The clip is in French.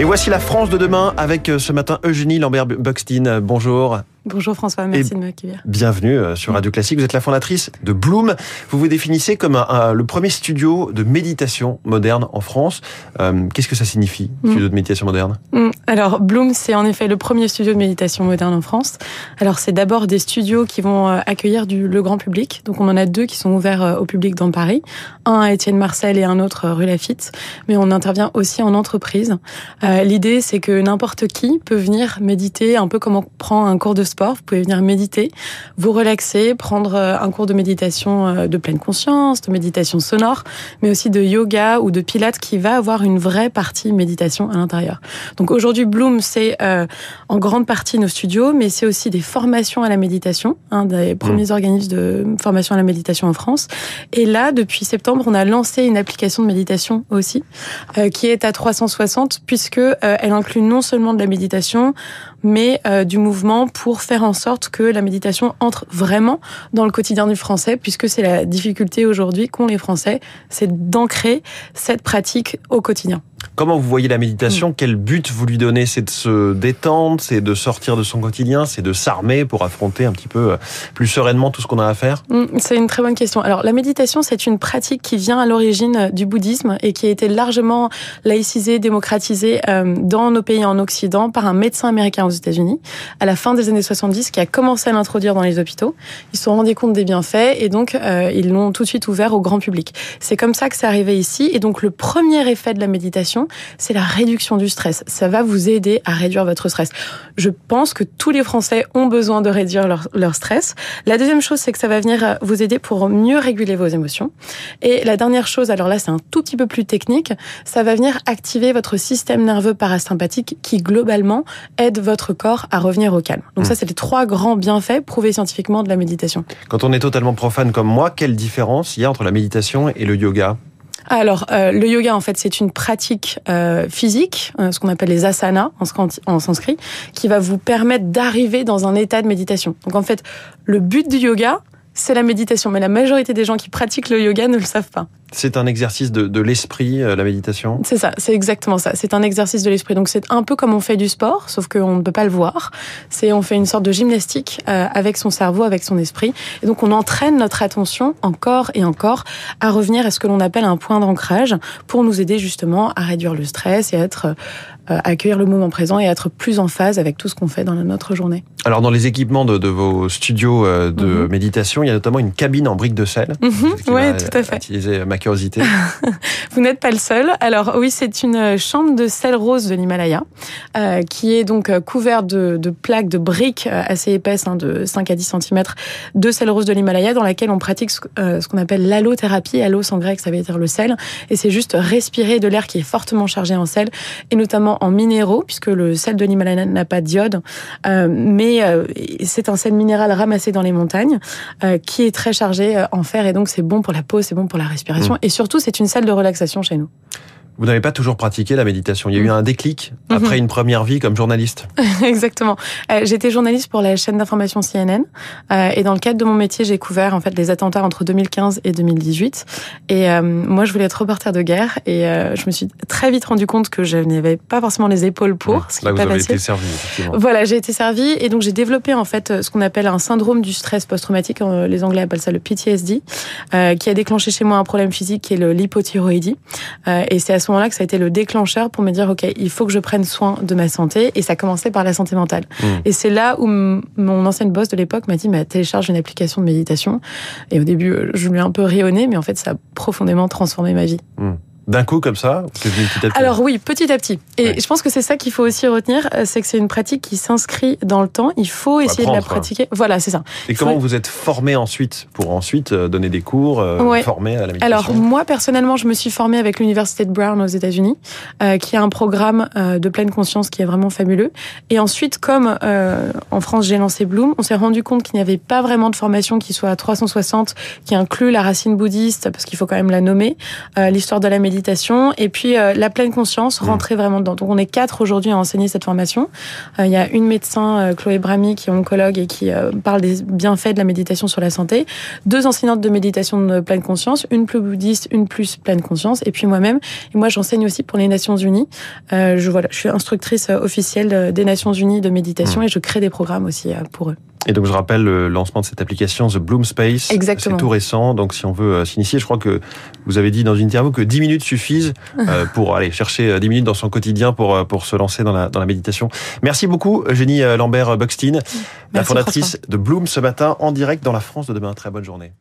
Et voici la France de demain avec euh, ce matin Eugénie Lambert-Buxtin. Bonjour. Bonjour François, merci de m'accueillir. Bienvenue euh, sur Radio Classique. Vous êtes la fondatrice de Bloom. Vous vous définissez comme le premier studio de méditation moderne en France. Euh, qu'est-ce que ça signifie, mm. studio de méditation moderne? Mm. Alors Bloom, c'est en effet le premier studio de méditation moderne en France. Alors c'est d'abord des studios qui vont euh, accueillir du, le grand public. Donc on en a deux qui sont ouverts au public dans Paris, un à Étienne Marcel et un autre rue Lafitte. Mais on intervient aussi en entreprise. L'idée, c'est que n'importe qui peut venir méditer, un peu comme on prend un cours de sport. Vous pouvez venir méditer, vous relaxer, prendre euh, un cours de méditation euh, de pleine conscience, de méditation sonore, mais aussi de yoga ou de pilates qui va avoir une vraie partie méditation à l'intérieur. Donc aujourd'hui, Bloom, c'est euh, en grande partie nos studios, mais c'est aussi des formations à la méditation, un des premiers mmh. organismes de formation à la méditation en France. Et là, depuis septembre, on a lancé une application de méditation aussi, qui est à 360, puisque elle inclut non seulement de la méditation, mais du mouvement pour faire en sorte que la méditation entre vraiment dans le quotidien du français, puisque c'est la difficulté aujourd'hui qu'ont les Français, c'est d'ancrer cette pratique au quotidien. Comment vous voyez la méditation mm. Quel but vous lui donnez C'est de se détendre, c'est de sortir de son quotidien, c'est de s'armer pour affronter un petit peu euh, plus sereinement tout ce qu'on a à faire? Mm, C'est une très bonne question. Alors la méditation, c'est une pratique qui vient à l'origine euh, du bouddhisme et qui a été largement laïcisée, démocratisée euh, dans nos pays en Occident par un médecin américain aux États-Unis à la fin des années 70 qui a commencé à l'introduire dans les hôpitaux. Ils se sont rendus compte des bienfaits et donc ils l'ont tout de suite ouvert au grand public. C'est comme ça que c'est arrivé ici et donc le premier effet de la méditation, c'est la réduction du stress. Ça va vous aider à réduire votre stress. Je pense que tous les Français ont besoin de réduire leur, stress. La deuxième chose, c'est que ça va venir vous aider pour mieux réguler vos émotions. Et la dernière chose, alors là, c'est un tout petit peu plus technique, ça va venir activer votre système nerveux parasympathique qui, globalement, aide votre corps à revenir au calme. Donc ça, hmm. c'est les trois grands bienfaits prouvés scientifiquement de la méditation. Quand on est totalement profane comme moi, quelle différence il y a entre la méditation et le yoga? Alors, euh, le yoga, en fait, c'est une pratique euh, physique, euh, ce qu'on appelle les asanas en, en sanskrit, qui va vous permettre d'arriver dans un état de méditation. Donc, en fait, le but du yoga, c'est la méditation. Mais la majorité des gens qui pratiquent le yoga ne le savent pas. C'est un exercice de, de l'esprit, euh, la méditation? C'est ça, c'est exactement ça. C'est un exercice de l'esprit. Donc c'est un peu comme on fait du sport, sauf qu'on ne peut pas le voir. C'est on fait une sorte de gymnastique euh, avec son cerveau, avec son esprit. Et donc on entraîne notre attention encore et encore à revenir à ce que l'on appelle un point d'ancrage pour nous aider justement à réduire le stress et à être euh, accueillir le moment présent et être plus en phase avec tout ce qu'on fait dans notre journée. Alors dans les équipements de, de vos studios de mhm. méditation, il y a notamment une cabine en briques de sel. Mhm. Oui, tout à fait. Vous n'êtes pas le seul. Alors oui, c'est une chambre de sel rose de l'Himalaya euh, qui est donc euh, couverte de, plaques de briques euh, assez épaisses, hein, de 5 à 10 cm, de sel rose de l'Himalaya dans laquelle on pratique ce, qu'on appelle l'allothérapie. Allo en grec, ça veut dire le sel. Et c'est juste respirer de l'air qui est fortement chargé en sel et notamment en minéraux puisque le sel de l'Himalaya n'a pas d'iode. Euh, mais c'est un sel minéral ramassé dans les montagnes qui est très chargé en fer et donc c'est bon pour la peau, c'est bon pour la respiration. Et surtout, c'est une salle de relaxation chez nous. Vous n'avez pas toujours pratiqué la méditation. Il y a eu mm. un déclic mm-hmm. après une première vie comme journaliste. Exactement. Euh, j'étais journaliste pour la chaîne d'information CNN euh, et dans le cadre de mon métier, j'ai couvert en fait les attentats entre 2015 et 2018. Et euh, moi, je voulais être reporter de guerre et je me suis très vite rendu compte que je n'avais pas forcément les épaules pour. Ce qui Là, vous avez été servi. Voilà, j'ai été servi et donc j'ai développé en fait ce qu'on appelle un syndrome du stress post-traumatique. Les Anglais appellent ça le PTSD, qui a déclenché chez moi un problème physique qui est l'hypothyroïdie. et c'est à ce moment-là que ça a été le déclencheur pour me dire, OK, il faut que je prenne soin de ma santé. Et ça commençait par la santé mentale. Mmh. Et c'est là où mon ancienne boss de l'époque m'a dit, mais télécharge une application de méditation. Et au début, euh, je lui ai un peu rayonné, mais en fait, ça a profondément transformé ma vie. Mmh. D'un coup, comme ça Alors oui, petit à petit. Et je pense que c'est ça qu'il faut aussi retenir, euh, c'est que c'est une pratique qui s'inscrit dans le temps. Il faut essayer de la pratiquer. Voilà, c'est ça. Et comment vous êtes formé ensuite pour ensuite euh, donner des cours, euh, former à la méditation Alors moi, personnellement, je me suis formée avec l'Université de Brown aux États-Unis, qui a un programme de pleine conscience qui est vraiment fabuleux. Et ensuite, comme en France, j'ai lancé Bloom, on s'est rendu compte qu'il n'y avait pas vraiment de formation qui soit à 360, qui inclut la racine bouddhiste, parce qu'il faut quand même la nommer, l'histoire de la méditation méditation et puis la pleine conscience, mmh. rentrer vraiment dedans. Donc on est quatre aujourd'hui à enseigner cette formation. Il y a une médecin, Chloé Bramy, qui est oncologue et qui parle des bienfaits de la méditation sur la santé. Deux enseignantes de méditation de pleine conscience, une plus bouddhiste, une plus pleine conscience, et puis moi-même. Et moi, j'enseigne aussi pour les Nations Unies. je voilà, je suis instructrice officielle des Nations Unies de méditation mmh. et je crée des programmes aussi pour eux. Et donc je rappelle le lancement de cette application The Bloom Space. Exactement. C'est tout récent, donc si on veut euh, s'initier, je crois que vous avez dit dans une interview que 10 minutes suffisent euh, pour aller chercher 10 euh, minutes dans son quotidien pour pour se lancer dans la dans la méditation. Merci beaucoup Eugénie Lambert Buxtin, la fondatrice de Bloom ce matin en direct dans la France de demain. Très bonne journée.